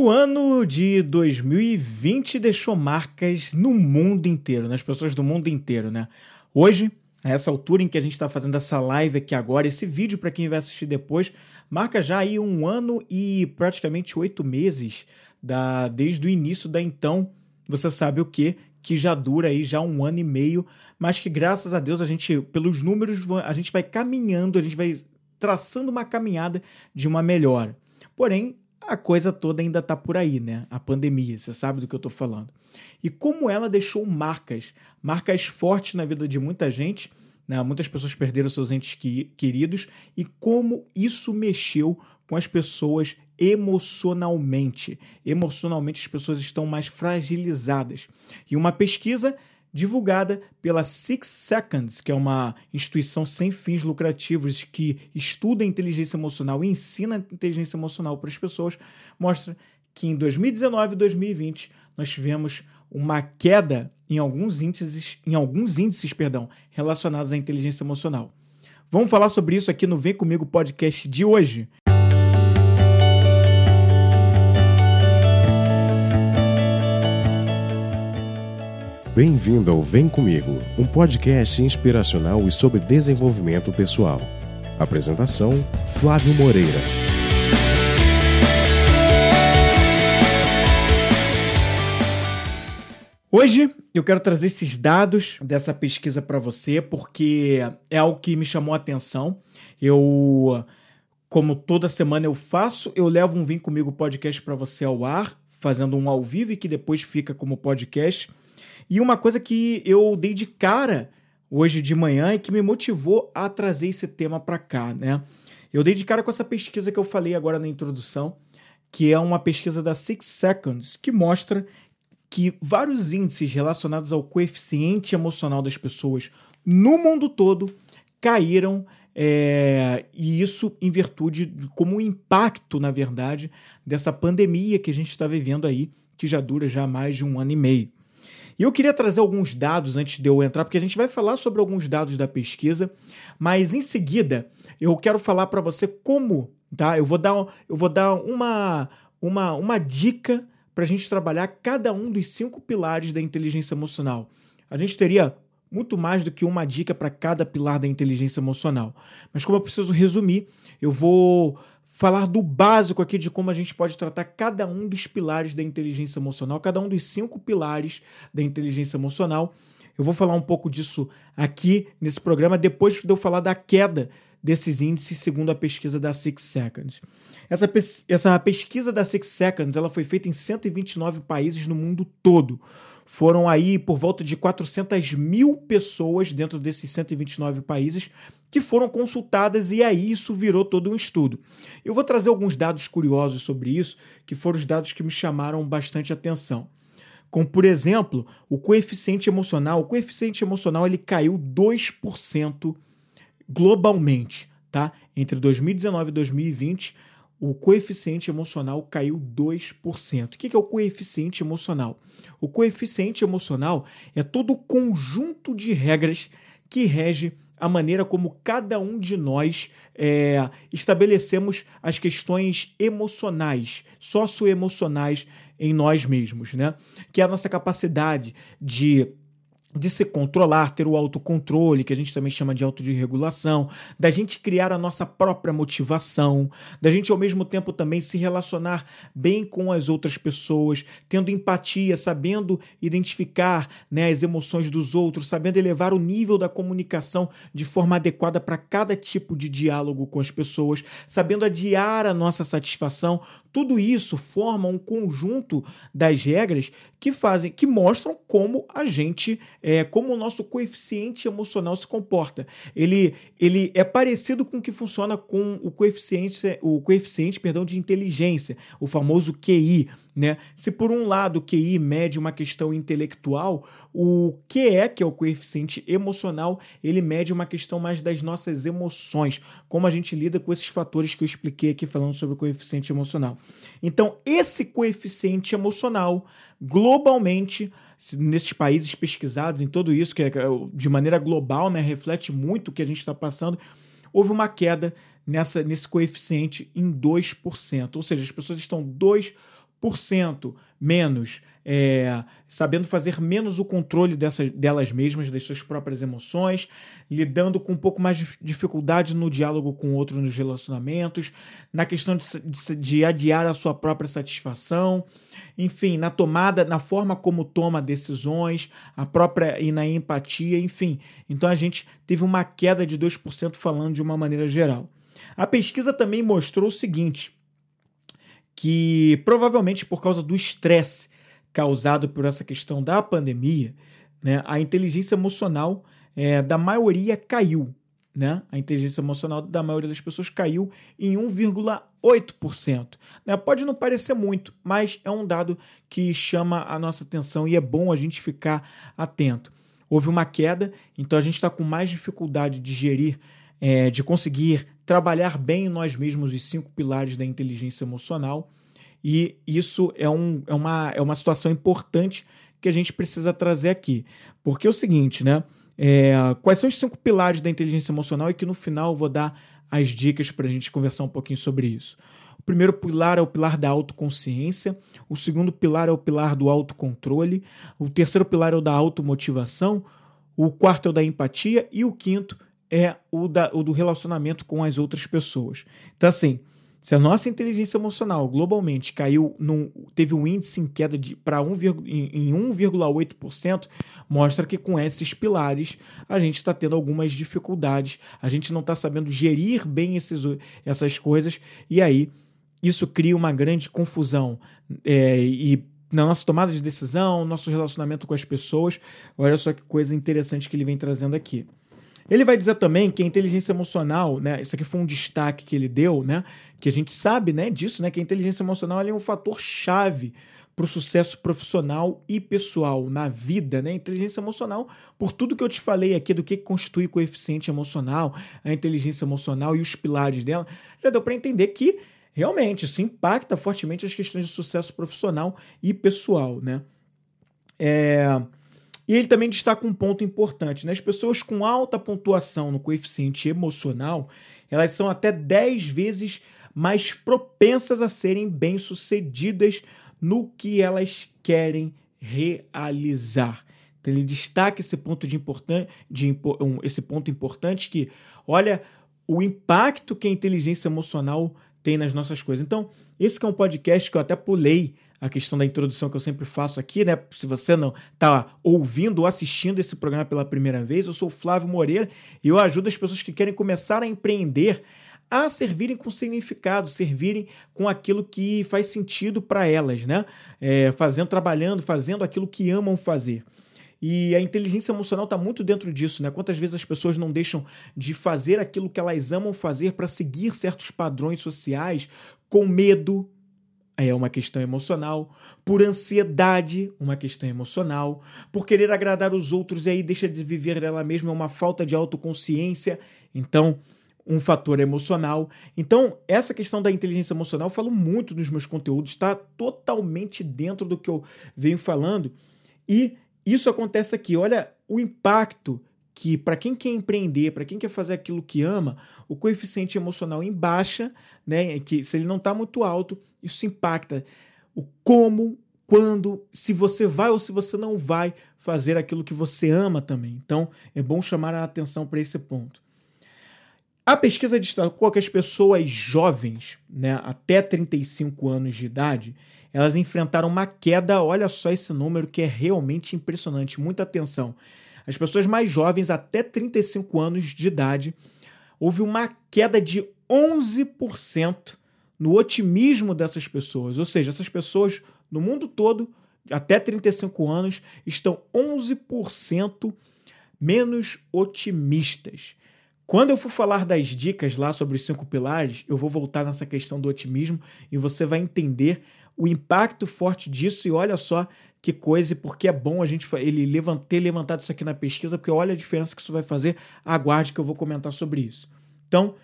O ano de 2020 deixou marcas no mundo inteiro, nas pessoas do mundo inteiro, né? Hoje, a essa altura em que a gente está fazendo essa live aqui agora, esse vídeo para quem vai assistir depois, marca já aí um ano e praticamente oito meses da, desde o início da então, você sabe o que, que já dura aí já um ano e meio, mas que graças a Deus a gente, pelos números, a gente vai caminhando, a gente vai traçando uma caminhada de uma melhora. Porém, a coisa toda ainda está por aí, né? A pandemia, você sabe do que eu estou falando. E como ela deixou marcas, marcas fortes na vida de muita gente, né? muitas pessoas perderam seus entes queridos, e como isso mexeu com as pessoas emocionalmente. Emocionalmente, as pessoas estão mais fragilizadas. E uma pesquisa divulgada pela Six Seconds, que é uma instituição sem fins lucrativos que estuda inteligência emocional e ensina inteligência emocional para as pessoas, mostra que em 2019 e 2020 nós tivemos uma queda em alguns índices, em alguns índices, perdão, relacionados à inteligência emocional. Vamos falar sobre isso aqui no Vem Comigo podcast de hoje. Bem-vindo ao Vem Comigo, um podcast inspiracional e sobre desenvolvimento pessoal. Apresentação: Flávio Moreira. Hoje eu quero trazer esses dados dessa pesquisa para você porque é algo que me chamou a atenção. Eu, como toda semana eu faço, eu levo um Vem Comigo podcast para você ao ar, fazendo um ao vivo e que depois fica como podcast. E uma coisa que eu dei de cara hoje de manhã e que me motivou a trazer esse tema para cá, né? Eu dei de cara com essa pesquisa que eu falei agora na introdução, que é uma pesquisa da Six Seconds, que mostra que vários índices relacionados ao coeficiente emocional das pessoas no mundo todo caíram é, e isso em virtude de, como impacto, na verdade, dessa pandemia que a gente está vivendo aí, que já dura já mais de um ano e meio. E eu queria trazer alguns dados antes de eu entrar, porque a gente vai falar sobre alguns dados da pesquisa, mas em seguida eu quero falar para você como, tá? Eu vou dar, eu vou dar uma, uma, uma dica para a gente trabalhar cada um dos cinco pilares da inteligência emocional. A gente teria muito mais do que uma dica para cada pilar da inteligência emocional. Mas como eu preciso resumir, eu vou falar do básico aqui de como a gente pode tratar cada um dos pilares da inteligência emocional, cada um dos cinco pilares da inteligência emocional. Eu vou falar um pouco disso aqui nesse programa, depois de eu falar da queda desses índices, segundo a pesquisa da Six Seconds. Essa, essa pesquisa da Six Seconds ela foi feita em 129 países no mundo todo. Foram aí por volta de 400 mil pessoas dentro desses 129 países que foram consultadas e aí isso virou todo um estudo. Eu vou trazer alguns dados curiosos sobre isso, que foram os dados que me chamaram bastante atenção. Como, por exemplo, o coeficiente emocional. O coeficiente emocional ele caiu 2% globalmente, tá? Entre 2019 e 2020, o coeficiente emocional caiu 2%. O que é o coeficiente emocional? O coeficiente emocional é todo o conjunto de regras que rege a maneira como cada um de nós é, estabelecemos as questões emocionais, socioemocionais em nós mesmos, né? Que é a nossa capacidade de de se controlar, ter o autocontrole, que a gente também chama de autoregulação, da gente criar a nossa própria motivação, da gente ao mesmo tempo também se relacionar bem com as outras pessoas, tendo empatia, sabendo identificar né, as emoções dos outros, sabendo elevar o nível da comunicação de forma adequada para cada tipo de diálogo com as pessoas, sabendo adiar a nossa satisfação, tudo isso forma um conjunto das regras que fazem, que mostram como a gente como o nosso coeficiente emocional se comporta. Ele, ele é parecido com o que funciona com o coeficiente, o coeficiente perdão, de inteligência, o famoso QI. Né? Se por um lado o QI mede uma questão intelectual, o QE, que é o coeficiente emocional, ele mede uma questão mais das nossas emoções, como a gente lida com esses fatores que eu expliquei aqui falando sobre o coeficiente emocional. Então, esse coeficiente emocional, globalmente, nesses países pesquisados, em tudo isso, que é de maneira global, né, reflete muito o que a gente está passando, houve uma queda nessa, nesse coeficiente em 2%. Ou seja, as pessoas estão 2% menos é, sabendo fazer menos o controle dessas, delas mesmas, das suas próprias emoções, lidando com um pouco mais de dificuldade no diálogo com o outro nos relacionamentos, na questão de, de, de adiar a sua própria satisfação, enfim, na tomada, na forma como toma decisões, a própria e na empatia, enfim. Então a gente teve uma queda de 2% falando de uma maneira geral. A pesquisa também mostrou o seguinte: que provavelmente por causa do estresse causado por essa questão da pandemia, né, a inteligência emocional é, da maioria caiu. Né? A inteligência emocional da maioria das pessoas caiu em 1,8%. Né? Pode não parecer muito, mas é um dado que chama a nossa atenção e é bom a gente ficar atento. Houve uma queda, então a gente está com mais dificuldade de gerir, é, de conseguir trabalhar bem em nós mesmos os cinco pilares da inteligência emocional. E isso é, um, é, uma, é uma situação importante que a gente precisa trazer aqui. Porque é o seguinte, né? É, quais são os cinco pilares da inteligência emocional e que no final eu vou dar as dicas para a gente conversar um pouquinho sobre isso. O primeiro pilar é o pilar da autoconsciência, o segundo pilar é o pilar do autocontrole, o terceiro pilar é o da automotivação, o quarto é o da empatia e o quinto é o, da, o do relacionamento com as outras pessoas. Então, assim, se a nossa inteligência emocional globalmente caiu, num, teve um índice em queda para 1, em 1,8%, mostra que com esses pilares a gente está tendo algumas dificuldades, a gente não está sabendo gerir bem esses, essas coisas, e aí isso cria uma grande confusão. É, e na nossa tomada de decisão, nosso relacionamento com as pessoas. Olha só que coisa interessante que ele vem trazendo aqui. Ele vai dizer também que a inteligência emocional, né, isso aqui foi um destaque que ele deu, né, que a gente sabe, né, disso, né, que a inteligência emocional é um fator chave para o sucesso profissional e pessoal na vida, né? Inteligência emocional, por tudo que eu te falei aqui do que constitui coeficiente emocional, a inteligência emocional e os pilares dela, já deu para entender que realmente isso impacta fortemente as questões de sucesso profissional e pessoal, né? É... E ele também destaca um ponto importante: né? as pessoas com alta pontuação no coeficiente emocional, elas são até 10 vezes mais propensas a serem bem-sucedidas no que elas querem realizar. Então ele destaca esse ponto de importante, de, um, esse ponto importante que, olha, o impacto que a inteligência emocional tem nas nossas coisas. Então, esse é um podcast que eu até pulei a questão da introdução que eu sempre faço aqui, né? Se você não está ouvindo ou assistindo esse programa pela primeira vez, eu sou Flávio Moreira e eu ajudo as pessoas que querem começar a empreender a servirem com significado, servirem com aquilo que faz sentido para elas, né? É, fazendo, trabalhando, fazendo aquilo que amam fazer. E a inteligência emocional está muito dentro disso, né? Quantas vezes as pessoas não deixam de fazer aquilo que elas amam fazer para seguir certos padrões sociais com medo, é uma questão emocional, por ansiedade, uma questão emocional, por querer agradar os outros e aí deixa de viver dela mesma, é uma falta de autoconsciência, então um fator emocional. Então, essa questão da inteligência emocional, eu falo muito nos meus conteúdos, está totalmente dentro do que eu venho falando, e isso acontece aqui. Olha o impacto que para quem quer empreender, para quem quer fazer aquilo que ama, o coeficiente emocional em baixa, né, que se ele não está muito alto, isso impacta o como, quando, se você vai ou se você não vai fazer aquilo que você ama também. Então, é bom chamar a atenção para esse ponto. A pesquisa destacou que as pessoas jovens, né, até 35 anos de idade, elas enfrentaram uma queda, olha só esse número que é realmente impressionante, muita atenção as pessoas mais jovens, até 35 anos de idade, houve uma queda de 11% no otimismo dessas pessoas. Ou seja, essas pessoas no mundo todo, até 35 anos, estão 11% menos otimistas. Quando eu for falar das dicas lá sobre os cinco pilares, eu vou voltar nessa questão do otimismo e você vai entender o impacto forte disso. E olha só que coisa, e porque é bom a gente ele levant, ter levantado isso aqui na pesquisa, porque olha a diferença que isso vai fazer. Aguarde que eu vou comentar sobre isso. Então,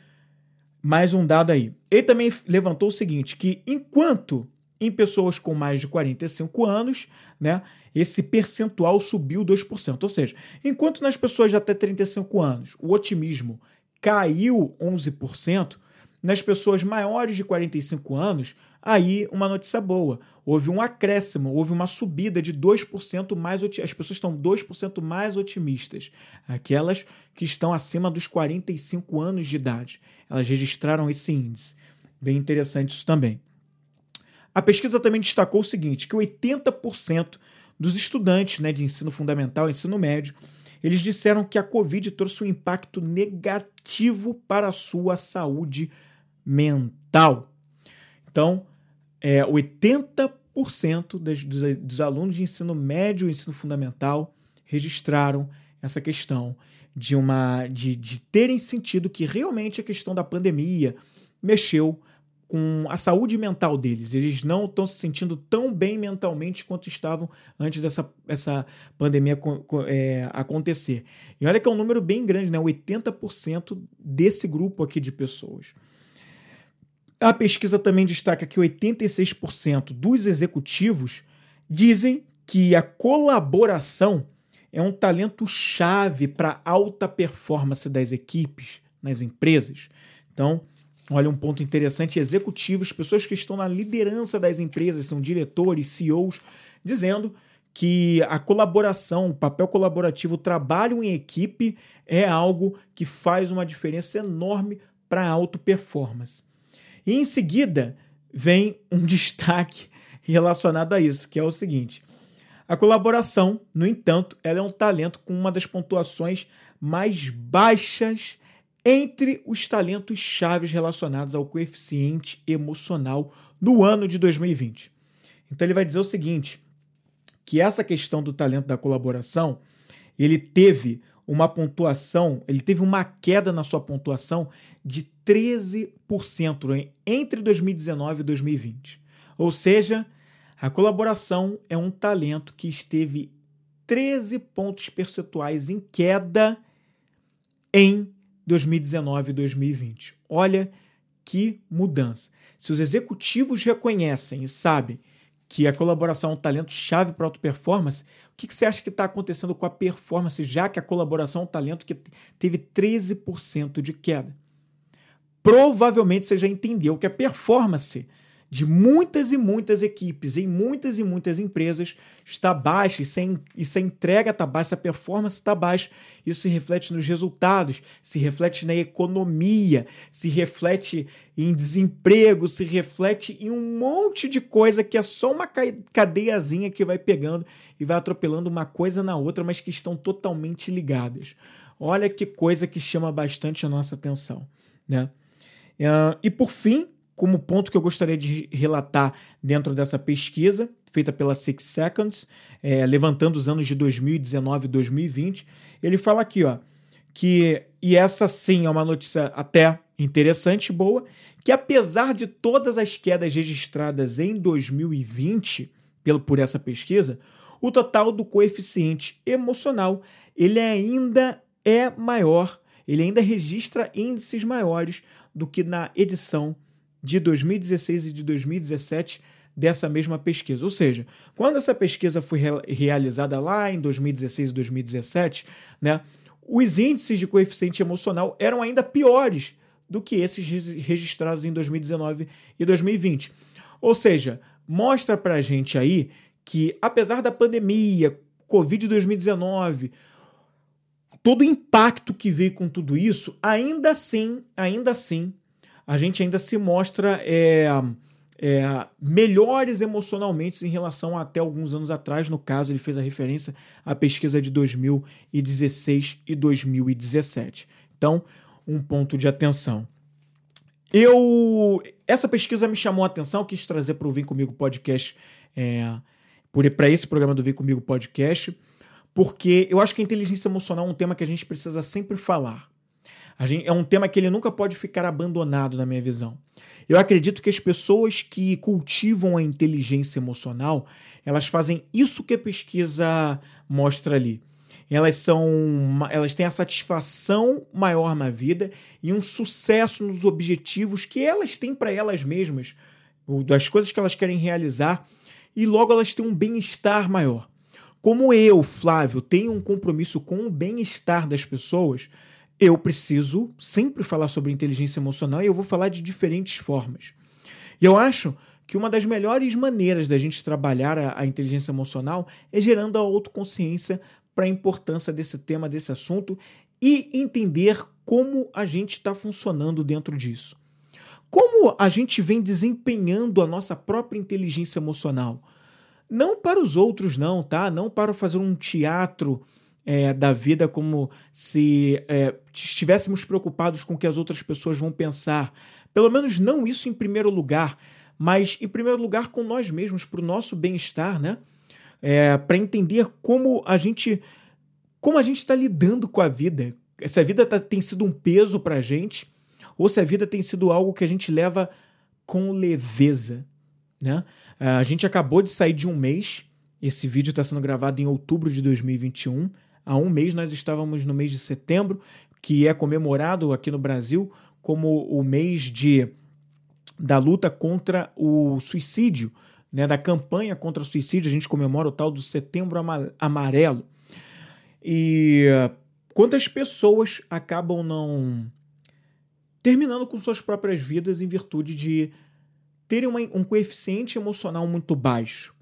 mais um dado aí. Ele também levantou o seguinte: que enquanto em pessoas com mais de 45 anos, né, esse percentual subiu 2%. Ou seja, enquanto nas pessoas de até 35 anos o otimismo caiu 11%, Nas pessoas maiores de 45 anos, aí uma notícia boa. Houve um acréscimo, houve uma subida de 2% mais as pessoas estão 2% mais otimistas. Aquelas que estão acima dos 45 anos de idade. Elas registraram esse índice. Bem interessante isso também. A pesquisa também destacou o seguinte, que 80% dos estudantes né, de ensino fundamental, ensino médio, eles disseram que a Covid trouxe um impacto negativo para a sua saúde mental. Então, é, 80% dos, dos, dos alunos de ensino médio e ensino fundamental registraram essa questão de uma de, de terem sentido que realmente a questão da pandemia mexeu com a saúde mental deles. Eles não estão se sentindo tão bem mentalmente quanto estavam antes dessa essa pandemia é, acontecer. E olha que é um número bem grande, né? 80% desse grupo aqui de pessoas. A pesquisa também destaca que 86% dos executivos dizem que a colaboração é um talento chave para alta performance das equipes nas empresas. Então, olha um ponto interessante: executivos, pessoas que estão na liderança das empresas, são diretores, CEOs, dizendo que a colaboração, o papel colaborativo, o trabalho em equipe é algo que faz uma diferença enorme para a alta performance. E em seguida vem um destaque relacionado a isso, que é o seguinte: a colaboração, no entanto, ela é um talento com uma das pontuações mais baixas entre os talentos chaves relacionados ao coeficiente emocional no ano de 2020. Então ele vai dizer o seguinte, que essa questão do talento da colaboração, ele teve uma pontuação, ele teve uma queda na sua pontuação de 13% entre 2019 e 2020. Ou seja, a colaboração é um talento que esteve 13 pontos percentuais em queda em 2019 e 2020. Olha que mudança. Se os executivos reconhecem e sabem que a colaboração é um talento chave para a auto performance, o que você acha que está acontecendo com a performance, já que a colaboração é um talento que teve 13% de queda? Provavelmente você já entendeu que a performance de muitas e muitas equipes em muitas e muitas empresas está baixa e sem, e se a entrega está baixa, se a performance está baixa, isso se reflete nos resultados, se reflete na economia, se reflete em desemprego, se reflete em um monte de coisa que é só uma cadeiazinha que vai pegando e vai atropelando uma coisa na outra, mas que estão totalmente ligadas. Olha que coisa que chama bastante a nossa atenção, né? E por fim, como ponto que eu gostaria de relatar dentro dessa pesquisa, feita pela Six Seconds, é, levantando os anos de 2019 e 2020, ele fala aqui, ó, que, e essa sim é uma notícia até interessante e boa, que apesar de todas as quedas registradas em 2020 pelo, por essa pesquisa, o total do coeficiente emocional ele ainda é maior, ele ainda registra índices maiores do que na edição de 2016 e de 2017 dessa mesma pesquisa. Ou seja, quando essa pesquisa foi realizada lá em 2016 e 2017, né, os índices de coeficiente emocional eram ainda piores do que esses registrados em 2019 e 2020. Ou seja, mostra para a gente aí que, apesar da pandemia, Covid 2019, todo o impacto que veio com tudo isso, ainda assim, ainda assim, a gente ainda se mostra é, é, melhores emocionalmente em relação a até alguns anos atrás. No caso, ele fez a referência à pesquisa de 2016 e 2017. Então, um ponto de atenção. Eu essa pesquisa me chamou a atenção, quis trazer para o Vem Comigo podcast, é, para esse programa do Vem Comigo podcast, porque eu acho que a inteligência emocional é um tema que a gente precisa sempre falar. Gente, é um tema que ele nunca pode ficar abandonado, na minha visão. Eu acredito que as pessoas que cultivam a inteligência emocional, elas fazem isso que a pesquisa mostra ali. Elas são, elas têm a satisfação maior na vida e um sucesso nos objetivos que elas têm para elas mesmas, das coisas que elas querem realizar, e logo elas têm um bem-estar maior. Como eu, Flávio, tenho um compromisso com o bem-estar das pessoas, eu preciso sempre falar sobre inteligência emocional e eu vou falar de diferentes formas. E eu acho que uma das melhores maneiras da gente trabalhar a, a inteligência emocional é gerando a autoconsciência para a importância desse tema, desse assunto e entender como a gente está funcionando dentro disso. Como a gente vem desempenhando a nossa própria inteligência emocional. Não para os outros, não, tá? Não para fazer um teatro é, da vida como se é, estivéssemos preocupados com o que as outras pessoas vão pensar. Pelo menos não isso em primeiro lugar, mas em primeiro lugar com nós mesmos, para o nosso bem-estar, né? É, para entender como a gente como a gente está lidando com a vida. Se a vida tá, tem sido um peso para a gente ou se a vida tem sido algo que a gente leva com leveza. Né? A gente acabou de sair de um mês. Esse vídeo está sendo gravado em outubro de 2021. Há um mês nós estávamos no mês de setembro, que é comemorado aqui no Brasil como o mês de da luta contra o suicídio, né, da campanha contra o suicídio, a gente comemora o tal do Setembro Amarelo. E quantas pessoas acabam não terminando com suas próprias vidas em virtude de terem uma, um coeficiente emocional muito baixo,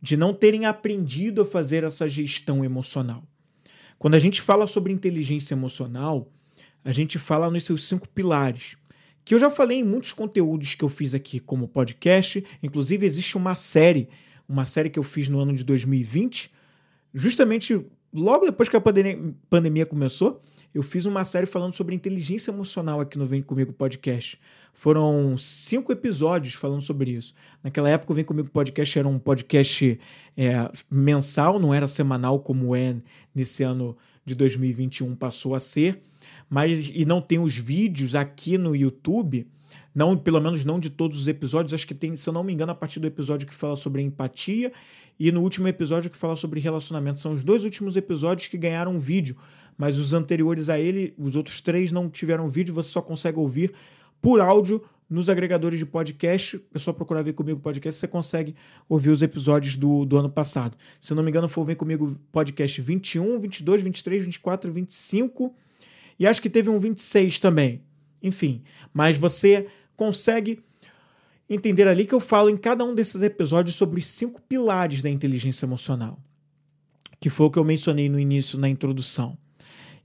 de não terem aprendido a fazer essa gestão emocional. Quando a gente fala sobre inteligência emocional, a gente fala nos seus cinco pilares que eu já falei em muitos conteúdos que eu fiz aqui como podcast. Inclusive, existe uma série, uma série que eu fiz no ano de 2020, justamente logo depois que a pandemia começou. Eu fiz uma série falando sobre inteligência emocional aqui no Vem Comigo Podcast. Foram cinco episódios falando sobre isso. Naquela época, o Vem Comigo Podcast era um podcast é, mensal, não era semanal como é nesse ano de 2021 passou a ser mas e não tem os vídeos aqui no YouTube, não, pelo menos não de todos os episódios, acho que tem, se eu não me engano, a partir do episódio que fala sobre empatia e no último episódio que fala sobre relacionamento. São os dois últimos episódios que ganharam vídeo, mas os anteriores a ele, os outros três não tiveram vídeo, você só consegue ouvir por áudio nos agregadores de podcast. É só procurar Vem Comigo Podcast, você consegue ouvir os episódios do, do ano passado. Se não me engano, foi o Vem Comigo Podcast 21, 22, 23, 24, 25 e acho que teve um 26 também. Enfim, mas você consegue entender ali que eu falo em cada um desses episódios sobre os cinco pilares da inteligência emocional, que foi o que eu mencionei no início, na introdução.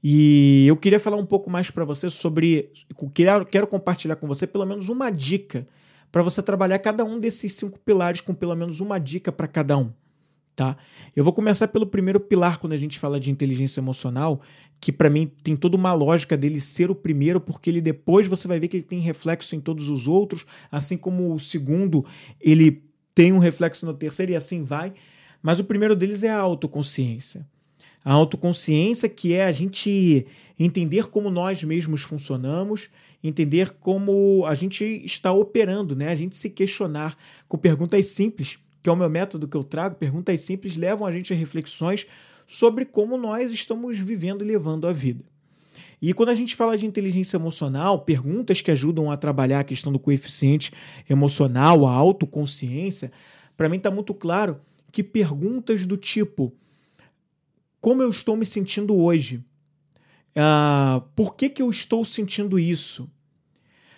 E eu queria falar um pouco mais para você sobre. Quero, quero compartilhar com você pelo menos uma dica para você trabalhar cada um desses cinco pilares com pelo menos uma dica para cada um tá? Eu vou começar pelo primeiro pilar quando a gente fala de inteligência emocional, que para mim tem toda uma lógica dele ser o primeiro, porque ele depois você vai ver que ele tem reflexo em todos os outros, assim como o segundo, ele tem um reflexo no terceiro e assim vai. Mas o primeiro deles é a autoconsciência. A autoconsciência que é a gente entender como nós mesmos funcionamos, entender como a gente está operando, né? A gente se questionar com perguntas simples que é o meu método que eu trago, perguntas simples levam a gente a reflexões sobre como nós estamos vivendo e levando a vida. E quando a gente fala de inteligência emocional, perguntas que ajudam a trabalhar a questão do coeficiente emocional, a autoconsciência, para mim está muito claro que perguntas do tipo: como eu estou me sentindo hoje? Uh, por que, que eu estou sentindo isso?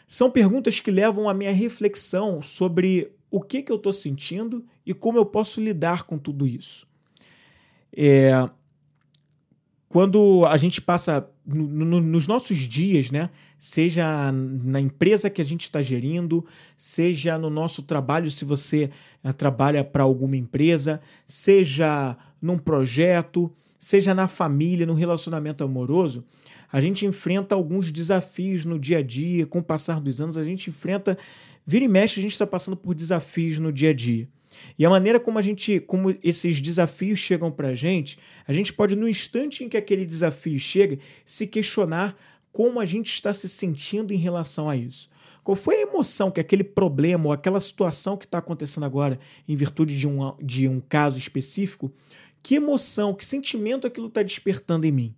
São perguntas que levam a minha reflexão sobre o que, que eu estou sentindo e como eu posso lidar com tudo isso. É, quando a gente passa no, no, nos nossos dias, né? Seja na empresa que a gente está gerindo, seja no nosso trabalho, se você é, trabalha para alguma empresa, seja num projeto, seja na família, no relacionamento amoroso, a gente enfrenta alguns desafios no dia a dia, com o passar dos anos, a gente enfrenta Vira e mexe, a gente está passando por desafios no dia a dia. E a maneira como a gente, como esses desafios chegam para a gente, a gente pode, no instante em que aquele desafio chega, se questionar como a gente está se sentindo em relação a isso. Qual foi a emoção que aquele problema ou aquela situação que está acontecendo agora, em virtude de um, de um caso específico, que emoção, que sentimento aquilo está despertando em mim?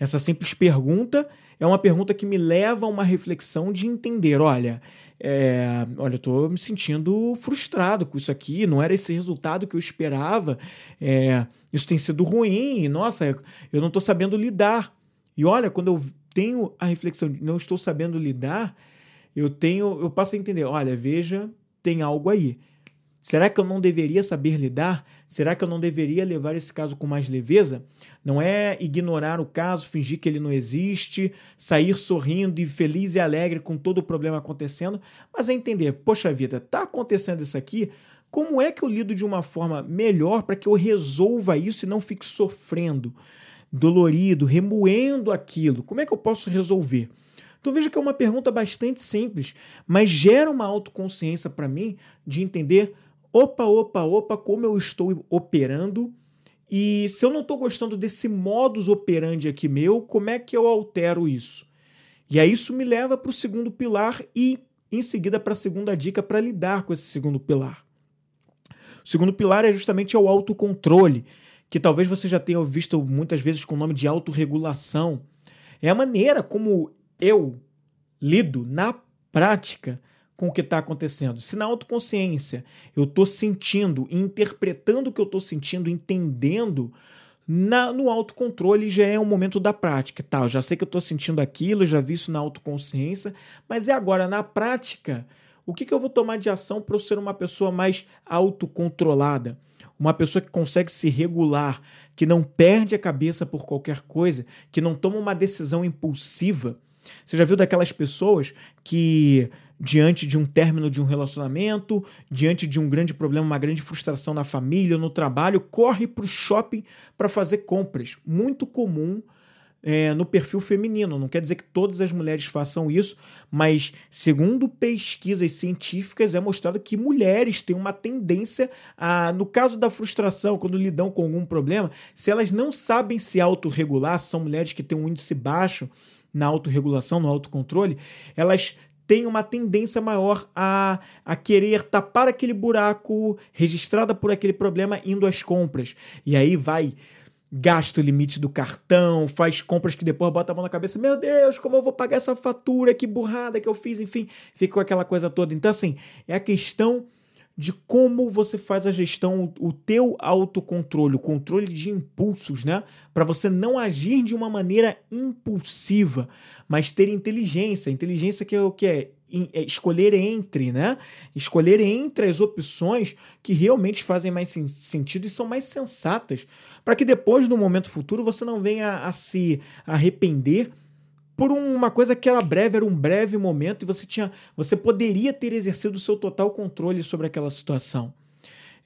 Essa simples pergunta é uma pergunta que me leva a uma reflexão de entender: olha, é, olha, eu estou me sentindo frustrado com isso aqui, não era esse resultado que eu esperava, é, isso tem sido ruim, nossa, eu não estou sabendo lidar. E olha, quando eu tenho a reflexão de não estou sabendo lidar, eu tenho, eu passo a entender, olha, veja, tem algo aí. Será que eu não deveria saber lidar? Será que eu não deveria levar esse caso com mais leveza? Não é ignorar o caso, fingir que ele não existe, sair sorrindo e feliz e alegre com todo o problema acontecendo, mas é entender, poxa vida, tá acontecendo isso aqui, como é que eu lido de uma forma melhor para que eu resolva isso e não fique sofrendo, dolorido, remoendo aquilo? Como é que eu posso resolver? Então veja que é uma pergunta bastante simples, mas gera uma autoconsciência para mim de entender opa, opa, opa, como eu estou operando. E se eu não estou gostando desse modus operandi aqui meu, como é que eu altero isso? E aí isso me leva para o segundo pilar e em seguida para a segunda dica para lidar com esse segundo pilar. O segundo pilar é justamente o autocontrole, que talvez você já tenha visto muitas vezes com o nome de autorregulação. É a maneira como eu lido na prática com o que está acontecendo. Se na autoconsciência eu estou sentindo, interpretando o que eu estou sentindo, entendendo, na, no autocontrole já é um momento da prática. Tá, eu já sei que eu estou sentindo aquilo, já vi isso na autoconsciência, mas é agora na prática. O que, que eu vou tomar de ação para eu ser uma pessoa mais autocontrolada? Uma pessoa que consegue se regular, que não perde a cabeça por qualquer coisa, que não toma uma decisão impulsiva. Você já viu daquelas pessoas que diante de um término de um relacionamento, diante de um grande problema, uma grande frustração na família, no trabalho, corre para o shopping para fazer compras. Muito comum é, no perfil feminino. Não quer dizer que todas as mulheres façam isso, mas segundo pesquisas científicas é mostrado que mulheres têm uma tendência a, no caso da frustração, quando lidam com algum problema, se elas não sabem se autorregular, são mulheres que têm um índice baixo na autorregulação, no autocontrole, elas tem uma tendência maior a, a querer tapar aquele buraco registrada por aquele problema indo às compras. E aí vai gasta o limite do cartão, faz compras que depois bota a mão na cabeça, meu Deus, como eu vou pagar essa fatura, que burrada que eu fiz, enfim, fica com aquela coisa toda. Então, assim, é a questão de como você faz a gestão, o teu autocontrole, o controle de impulsos, né? Para você não agir de uma maneira impulsiva, mas ter inteligência. Inteligência que é o que é? é escolher entre, né? Escolher entre as opções que realmente fazem mais sentido e são mais sensatas, para que depois, no momento futuro, você não venha a se arrepender por uma coisa que era breve, era um breve momento e você tinha, você poderia ter exercido o seu total controle sobre aquela situação.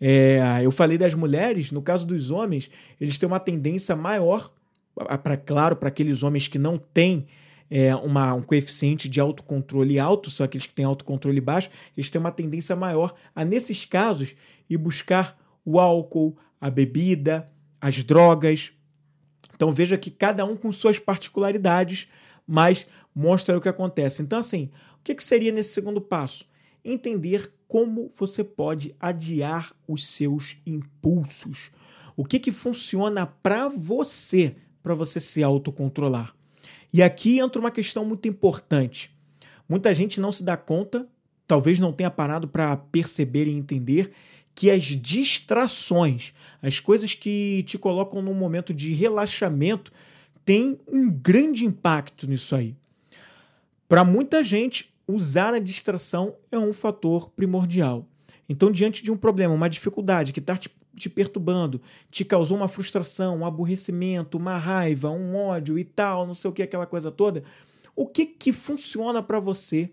É, eu falei das mulheres, no caso dos homens, eles têm uma tendência maior, para claro, para aqueles homens que não têm é, uma, um coeficiente de autocontrole alto, são aqueles que têm autocontrole baixo, eles têm uma tendência maior a, nesses casos, ir buscar o álcool, a bebida, as drogas. Então veja que cada um com suas particularidades mas mostra o que acontece. Então, assim, o que, seria nesse segundo passo? Entender como você pode adiar os seus impulsos. O que, que funciona para você, para você se autocontrolar. E aqui entra uma questão muito importante. Muita gente não se dá conta, talvez não tenha parado para perceber e entender que as distrações, as coisas que te colocam num momento de relaxamento, tem um grande impacto nisso aí. Para muita gente, usar a distração é um fator primordial. Então, diante de um problema, uma dificuldade que está te, te, perturbando, te causou uma frustração, um aborrecimento, uma raiva, um ódio e tal, não sei o que, aquela coisa toda, o que, que funciona para você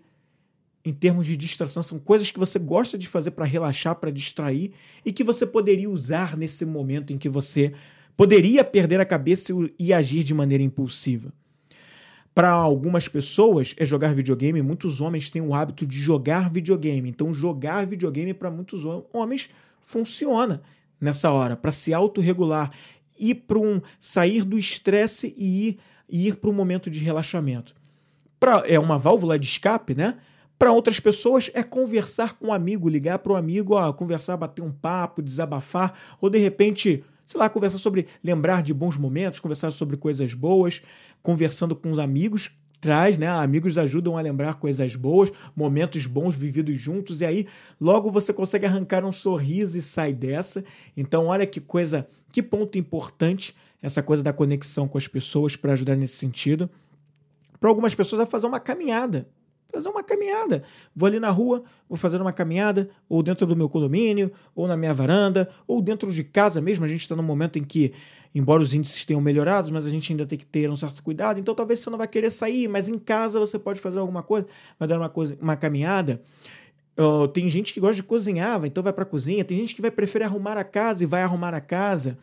em termos de distração? São coisas que você gosta de fazer para relaxar, para distrair e que você poderia usar nesse momento em que você poderia perder a cabeça e agir de maneira impulsiva. Para algumas pessoas é jogar videogame, muitos homens têm o hábito de jogar videogame. Então, jogar videogame para muitos homens funciona nessa hora, para se autorregular, ir para um sair do estresse e ir, ir para um momento de relaxamento. Pra, é uma válvula de escape, né? Para outras pessoas é conversar com um amigo, ligar para o amigo, ó, conversar, bater um papo, desabafar, ou de repente sei lá, conversar sobre lembrar de bons momentos, conversar sobre coisas boas, conversando com os amigos traz, né? Amigos ajudam a lembrar coisas boas, momentos bons vividos juntos, e aí logo você consegue arrancar um sorriso e sai dessa. Então, olha que coisa, que ponto importante essa coisa da conexão com as pessoas para ajudar nesse sentido. Para algumas pessoas é fazer uma caminhada fazer uma caminhada. Vou ali na rua, vou fazer uma caminhada, ou dentro do meu condomínio, ou na minha varanda, ou dentro de casa mesmo. A gente está num momento em que, embora os índices tenham melhorado, mas a gente ainda tem que ter um certo cuidado. Então talvez você não vai querer sair, mas em casa você pode fazer alguma coisa, vai dar uma, coisa, uma caminhada. Tem gente que gosta de cozinhar, então vai para a cozinha. Tem gente que vai preferir arrumar a casa e vai arrumar a casa.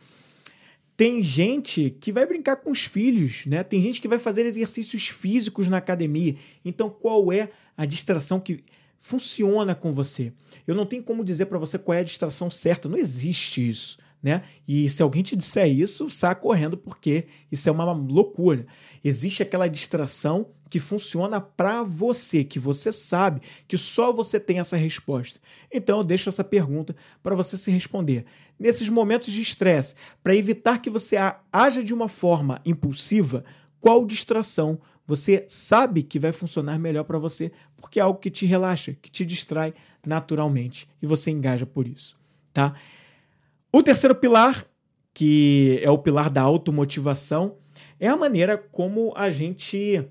Tem gente que vai brincar com os filhos, né? Tem gente que vai fazer exercícios físicos na academia. Então, qual é a distração que funciona com você? Eu não tenho como dizer para você qual é a distração certa, não existe isso né? E se alguém te disser isso, sai correndo porque isso é uma loucura. Existe aquela distração que funciona para você, que você sabe que só você tem essa resposta. Então eu deixo essa pergunta para você se responder. Nesses momentos de estresse, para evitar que você haja de uma forma impulsiva, qual distração você sabe que vai funcionar melhor para você, porque é algo que te relaxa, que te distrai naturalmente e você engaja por isso, tá? O terceiro pilar, que é o pilar da automotivação, é a maneira como a gente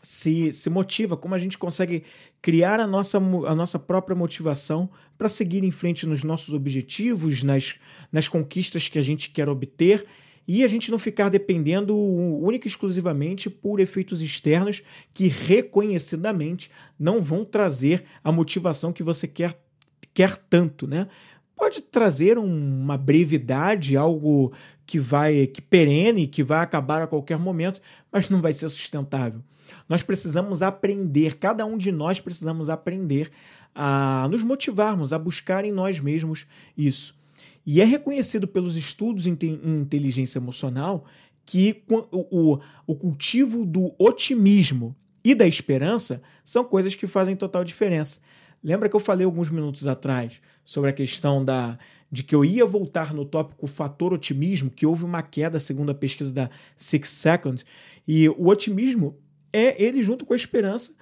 se, se motiva, como a gente consegue criar a nossa, a nossa própria motivação para seguir em frente nos nossos objetivos, nas, nas conquistas que a gente quer obter e a gente não ficar dependendo única e exclusivamente por efeitos externos que reconhecidamente não vão trazer a motivação que você quer, quer tanto, né? Pode trazer um, uma brevidade, algo que vai que perene, que vai acabar a qualquer momento, mas não vai ser sustentável. Nós precisamos aprender, cada um de nós precisamos aprender a nos motivarmos, a buscar em nós mesmos isso. E é reconhecido pelos estudos em, inteligência emocional que o, o cultivo do otimismo e da esperança são coisas que fazem total diferença. Lembra que eu falei alguns minutos atrás sobre a questão da de que eu ia voltar no tópico fator otimismo, que houve uma queda segundo a pesquisa da Six Seconds, e o otimismo é ele junto com a esperança,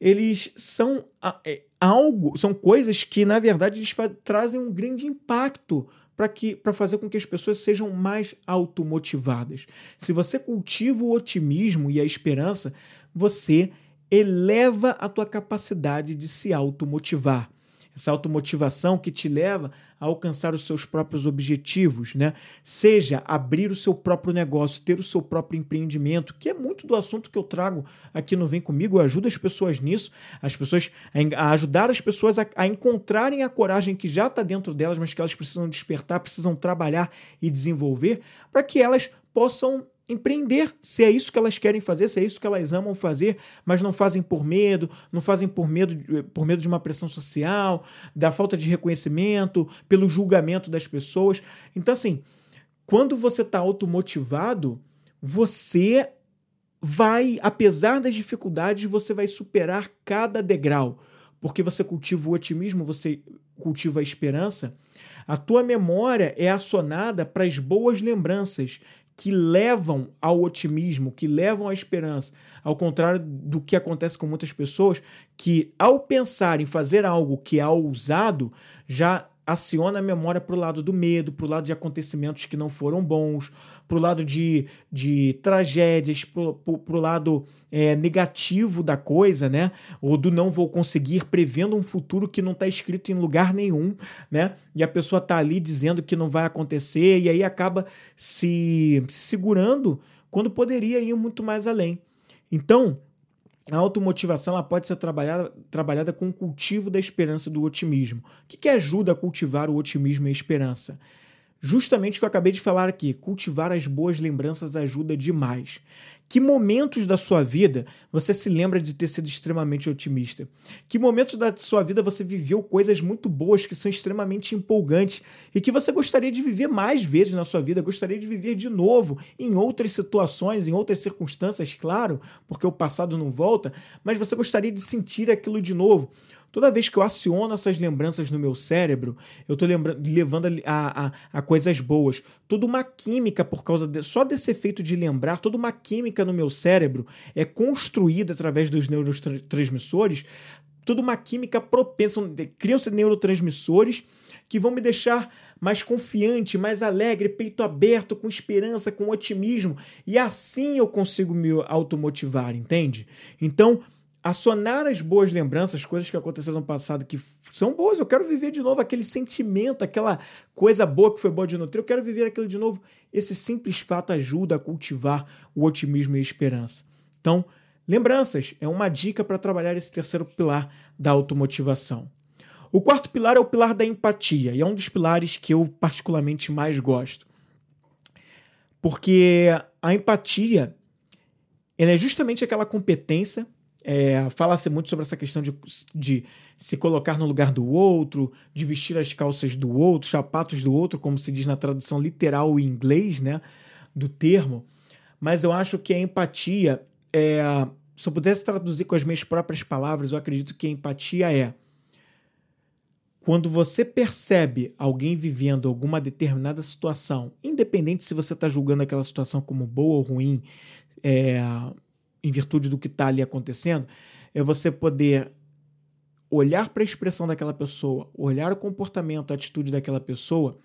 eles são é, algo, são coisas que na verdade eles trazem um grande impacto para que para fazer com que as pessoas sejam mais automotivadas. Se você cultiva o otimismo e a esperança, você eleva a tua capacidade de se automotivar. Essa automotivação que te leva a alcançar os seus próprios objetivos, né? Seja abrir o seu próprio negócio, ter o seu próprio empreendimento, que é muito do assunto que eu trago aqui no Vem Comigo. Eu ajudo as pessoas nisso, as pessoas a ajudar as pessoas a, a encontrarem a coragem que já está dentro delas, mas que elas precisam despertar, precisam trabalhar e desenvolver, para que elas possam empreender, se é isso que elas querem fazer, se é isso que elas amam fazer, mas não fazem por medo, não fazem por medo, por medo de uma pressão social, da falta de reconhecimento, pelo julgamento das pessoas. Então, assim, quando você está automotivado, você vai, apesar das dificuldades, você vai superar cada degrau. Porque você cultiva o otimismo, você cultiva a esperança, a tua memória é acionada para as boas lembranças que levam ao otimismo, que levam à esperança, ao contrário do que acontece com muitas pessoas que, ao pensar em fazer algo que é ousado, já aciona a memória para o lado do medo, para o lado de acontecimentos que não foram bons, para o lado de, de tragédias, para o lado é, negativo da coisa, né? Ou do não vou conseguir, prevendo um futuro que não está escrito em lugar nenhum, né? E a pessoa está ali dizendo que não vai acontecer, e aí acaba se, se segurando quando poderia ir muito mais além. Então, a automotivação ela pode ser trabalhada, trabalhada com o cultivo da esperança do otimismo. O que, que ajuda a cultivar o otimismo e a esperança? Justamente o que eu acabei de falar aqui, cultivar as boas lembranças ajuda demais. Que momentos da sua vida você se lembra de ter sido extremamente otimista? Que momentos da sua vida você viveu coisas muito boas que são extremamente empolgantes e que você gostaria de viver mais vezes na sua vida, gostaria de viver de novo em outras situações, em outras circunstâncias, claro, porque o passado não volta, mas você gostaria de sentir aquilo de novo. Toda vez que eu aciono essas lembranças no meu cérebro, eu estou levando a, a, a, coisas boas. Toda uma química, por causa de, só desse efeito de lembrar, toda uma química no meu cérebro é construída através dos neurotransmissores, toda uma química propensa, criam-se neurotransmissores que vão me deixar mais confiante, mais alegre, peito aberto, com esperança, com otimismo. E assim eu consigo me automotivar, entende? Então, acionar as boas lembranças, coisas que aconteceram no passado que são boas, eu quero viver de novo aquele sentimento, aquela coisa boa que foi boa de nutrir, eu quero viver aquilo de novo. Esse simples fato ajuda a cultivar o otimismo e a esperança. Então, lembranças é uma dica para trabalhar esse terceiro pilar da automotivação. O quarto pilar é o pilar da empatia, e é um dos pilares que eu particularmente mais gosto. Porque a empatia é justamente aquela competência é, muito sobre essa questão de, de se colocar no lugar do outro, de vestir as calças do outro, sapatos do outro, como se diz na tradução literal em inglês né, do termo. Mas eu acho que a empatia, é, se eu pudesse traduzir com as minhas próprias palavras, eu acredito que a empatia é quando você percebe alguém vivendo alguma determinada situação, independente se você está julgando aquela situação como boa ou ruim, é, em virtude do que está ali acontecendo, é você poder olhar para a expressão daquela pessoa, olhar o comportamento, a atitude daquela pessoa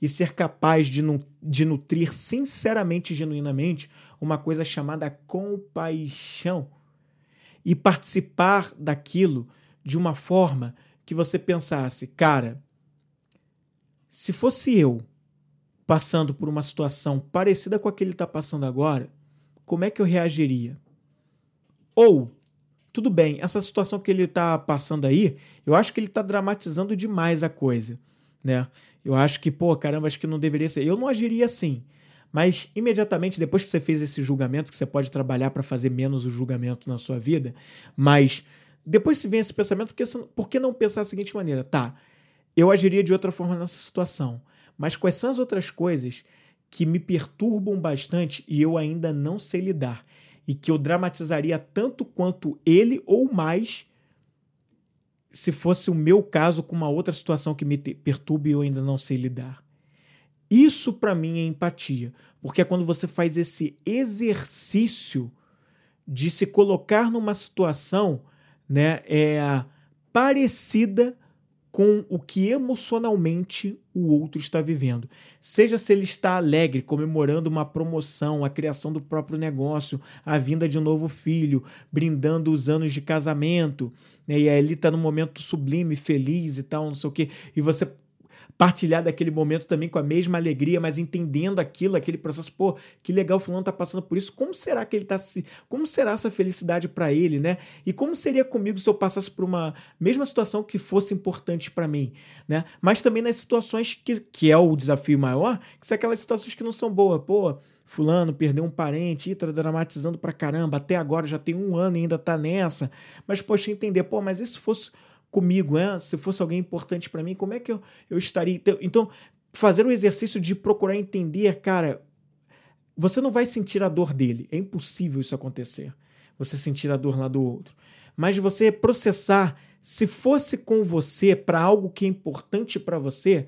e ser capaz de, de nutrir sinceramente e genuinamente uma coisa chamada compaixão e participar daquilo de uma forma que você pensasse, cara, se fosse eu passando por uma situação parecida com a que ele está passando agora, como é que eu reagiria? Ou, tudo bem, essa situação que ele está passando aí, eu acho que ele está dramatizando demais a coisa, né? Eu acho que, pô, caramba, acho que não deveria ser. Eu não agiria assim. Mas imediatamente depois que você fez esse julgamento, que você pode trabalhar para fazer menos o julgamento na sua vida, mas depois se vem esse pensamento, porque, por que não pensar da seguinte maneira? Tá, eu agiria de outra forma nessa situação, mas quais são as outras coisas que me perturbam bastante e eu ainda não sei lidar? E que eu dramatizaria tanto quanto ele ou mais se fosse o meu caso com uma outra situação que me perturbe e eu ainda não sei lidar. Isso para mim é empatia, porque é quando você faz esse exercício de se colocar numa situação, né, é parecida com o que emocionalmente o outro está vivendo. Seja se ele está alegre, comemorando uma promoção, a criação do próprio negócio, a vinda de um novo filho, brindando os anos de casamento, né? e aí ele está num momento sublime, feliz e tal, não sei o quê, e você partilhar daquele momento também com a mesma alegria, mas entendendo aquilo, aquele processo, pô, que legal o fulano tá passando por isso, como será que ele tá se, como será essa felicidade para ele, né? E como seria comigo se eu passasse por uma mesma situação que fosse importante para mim, né? Mas também nas situações que, que é o desafio maior, que são aquelas situações que não são boas, pô, fulano perdeu um parente, tá dramatizando pra caramba, até agora já tem um ano e ainda tá nessa, mas poxa, entender, pô, mas e se fosse comigo, né? se fosse alguém importante para mim, como é que eu, eu estaria? Então, então, fazer o exercício de procurar entender, cara, você não vai sentir a dor dele, é impossível isso acontecer. Você sentir a dor lá do outro. Mas você processar, se fosse com você para algo que é importante para você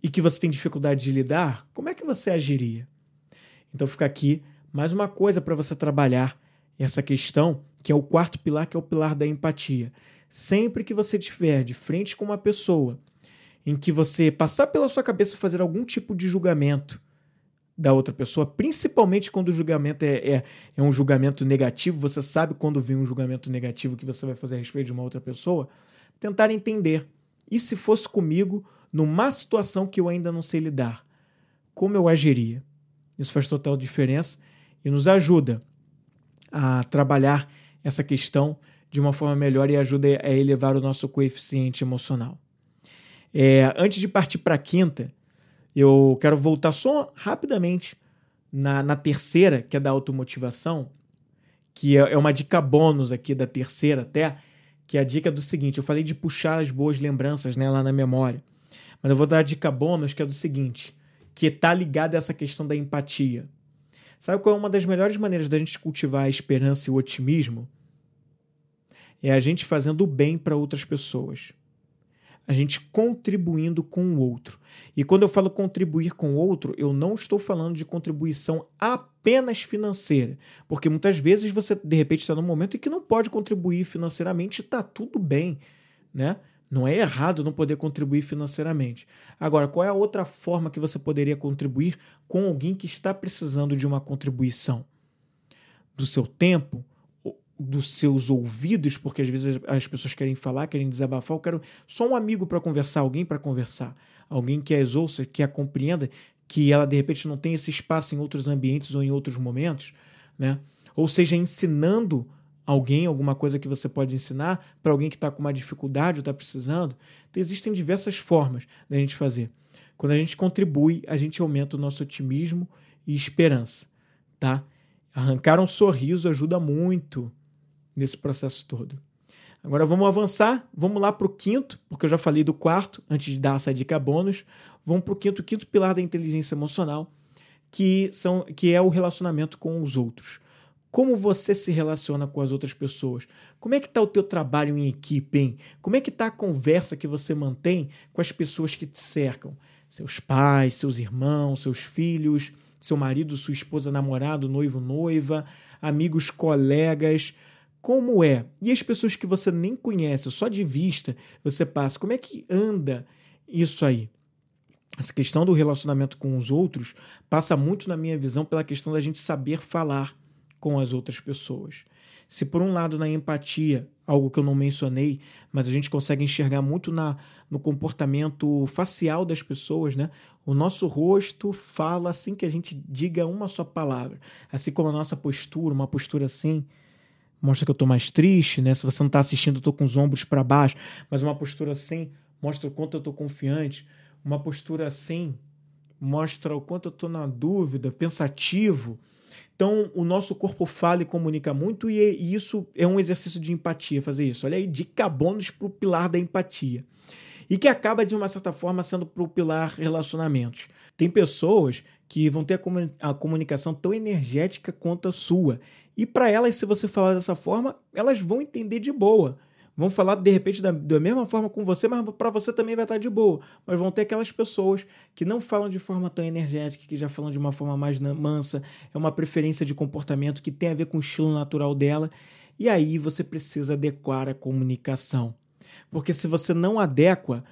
e que você tem dificuldade de lidar, como é que você agiria? Então fica aqui mais uma coisa para você trabalhar essa questão, que é o quarto pilar, que é o pilar da empatia. Sempre que você estiver de frente com uma pessoa em que você passar pela sua cabeça fazer algum tipo de julgamento da outra pessoa, principalmente quando o julgamento é, é, é, um julgamento negativo, você sabe quando vem um julgamento negativo que você vai fazer a respeito de uma outra pessoa, tentar entender. E se fosse comigo, numa situação que eu ainda não sei lidar, como eu agiria? Isso faz total diferença e nos ajuda a trabalhar essa questão de uma forma melhor e ajuda a elevar o nosso coeficiente emocional. É, antes de partir para a quinta, eu quero voltar só rapidamente na, na terceira, que é da automotivação, que é, é uma dica bônus aqui da terceira até, que é a dica do seguinte: eu falei de puxar as boas lembranças né, lá na memória, mas eu vou dar a dica bônus que é do seguinte, que está ligada a essa questão da empatia. Sabe qual é uma das melhores maneiras da gente cultivar a esperança e o otimismo? É a gente fazendo o bem para outras pessoas. A gente contribuindo com o outro. E quando eu falo contribuir com o outro, eu não estou falando de contribuição apenas financeira. Porque muitas vezes você, de repente, está num momento em que não pode contribuir financeiramente e está tudo bem. Né? Não é errado não poder contribuir financeiramente. Agora, qual é a outra forma que você poderia contribuir com alguém que está precisando de uma contribuição? Do seu tempo, dos seus ouvidos, porque às vezes as pessoas querem falar, querem desabafar. Eu quero só um amigo para conversar, alguém para conversar, alguém que as ouça, que a compreenda, que ela de repente não tem esse espaço em outros ambientes ou em outros momentos, né? Ou seja, ensinando alguém alguma coisa que você pode ensinar para alguém que está com uma dificuldade ou está precisando. Então, existem diversas formas da gente fazer. Quando a gente contribui, a gente aumenta o nosso otimismo e esperança, tá? Arrancar um sorriso ajuda muito nesse processo todo. Agora vamos avançar, vamos lá para o quinto, porque eu já falei do quarto antes de dar essa dica bônus. Vamos para o quinto, quinto pilar da inteligência emocional, que, são, que é o relacionamento com os outros. Como você se relaciona com as outras pessoas? Como é que está o teu trabalho em equipe, hein? Como é que está a conversa que você mantém com as pessoas que te cercam? Seus pais, seus irmãos, seus filhos, seu marido, sua esposa, namorado, noivo, noiva, amigos, colegas como é. E as pessoas que você nem conhece, só de vista você passa, como é que anda isso aí? Essa questão do relacionamento com os outros passa muito, na minha visão, pela questão da gente saber falar com as outras pessoas. Se por um lado na empatia, algo que eu não mencionei, mas a gente consegue enxergar muito na, no comportamento facial das pessoas, né? O nosso rosto fala assim que a gente diga uma só palavra, assim como a nossa postura, uma postura assim, mostra que eu tô mais triste, né? Se você não tá assistindo, eu tô com os ombros para baixo, mas uma postura assim mostra o quanto eu tô confiante. Uma postura assim mostra o quanto eu tô na dúvida, pensativo. Então, o nosso corpo fala e comunica muito, e isso é um exercício de empatia, fazer isso. Olha aí, dica bônus pro pilar da empatia. E que acaba, de uma certa forma, sendo pro pilar relacionamentos. Tem pessoas que vão ter a, comunicação tão energética quanto a sua. E para elas, se você falar dessa forma, elas vão entender de boa. Vão falar de repente da, da mesma forma com você, mas para você também vai estar de boa. Mas vão ter aquelas pessoas que não falam de forma tão energética, que já falam de uma forma mais mansa, é uma preferência de comportamento que tem a ver com o estilo natural dela. E aí você precisa adequar a comunicação. Porque se você não adequa,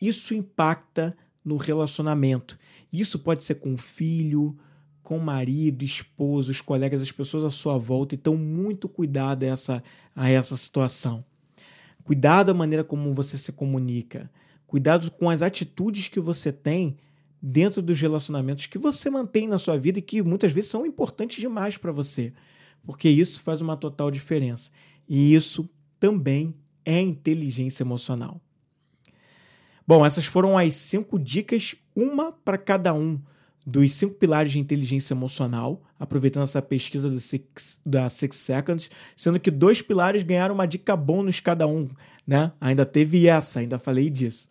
isso impacta no relacionamento. Isso pode ser com o filho, com o marido, esposo, os colegas, as pessoas à sua volta. Então, muito cuidado a essa, a essa situação. Cuidado a maneira como você se comunica. Cuidado com as atitudes que você tem dentro dos relacionamentos que você mantém na sua vida e que muitas vezes são importantes demais para você. Porque isso faz uma total diferença. E isso também é inteligência emocional. Bom, essas foram as cinco dicas, uma para cada um dos cinco pilares de inteligência emocional, aproveitando essa pesquisa six, da Six Seconds, sendo que dois pilares ganharam uma dica bônus cada um, né? Ainda teve essa, ainda falei disso.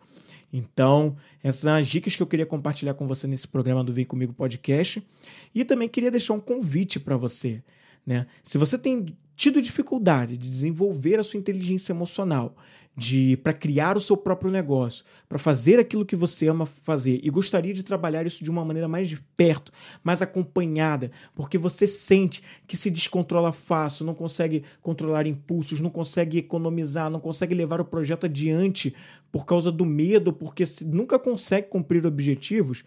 Então, essas são as dicas que eu queria compartilhar com você nesse programa do Vem Comigo Podcast. E também queria deixar um convite para você. Né? Se você tem tido dificuldade de desenvolver a sua inteligência emocional, de para criar o seu próprio negócio, para fazer aquilo que você ama fazer e gostaria de trabalhar isso de uma maneira mais de perto, mais acompanhada, porque você sente que se descontrola fácil, não consegue controlar impulsos, não consegue economizar, não consegue levar o projeto adiante por causa do medo, porque nunca consegue cumprir objetivos,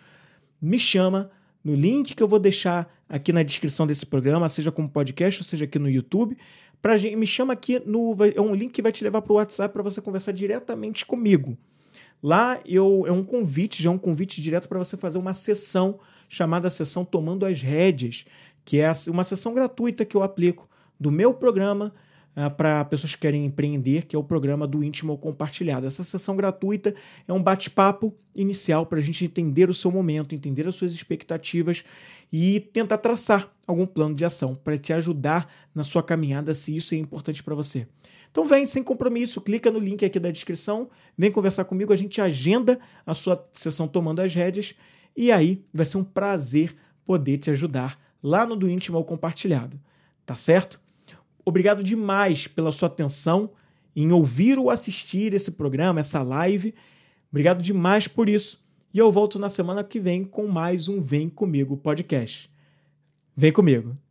me chama no link que eu vou deixar aqui na descrição desse programa, seja como podcast ou seja aqui no YouTube. Pra, me chama aqui no. É um link que vai te levar para o WhatsApp para você conversar diretamente comigo. Lá eu, é um convite, já é um convite direto para você fazer uma sessão chamada Sessão Tomando as Rédeas, que é uma sessão gratuita que eu aplico do meu programa ah, para pessoas que querem empreender, que é o programa do íntimo compartilhado. Essa sessão gratuita é um bate-papo inicial para a gente entender o seu momento, entender as suas expectativas e tentar traçar algum plano de ação para te ajudar na sua caminhada, se isso é importante para você. Então vem sem compromisso, clica no link aqui da descrição, vem conversar comigo, a gente agenda a sua sessão tomando as rédeas e aí vai ser um prazer poder te ajudar lá no do íntimo ao compartilhado. Tá certo? Obrigado demais pela sua atenção em ouvir ou assistir esse programa, essa live. Obrigado demais por isso. E eu volto na semana que vem com mais um Vem Comigo podcast. Vem comigo!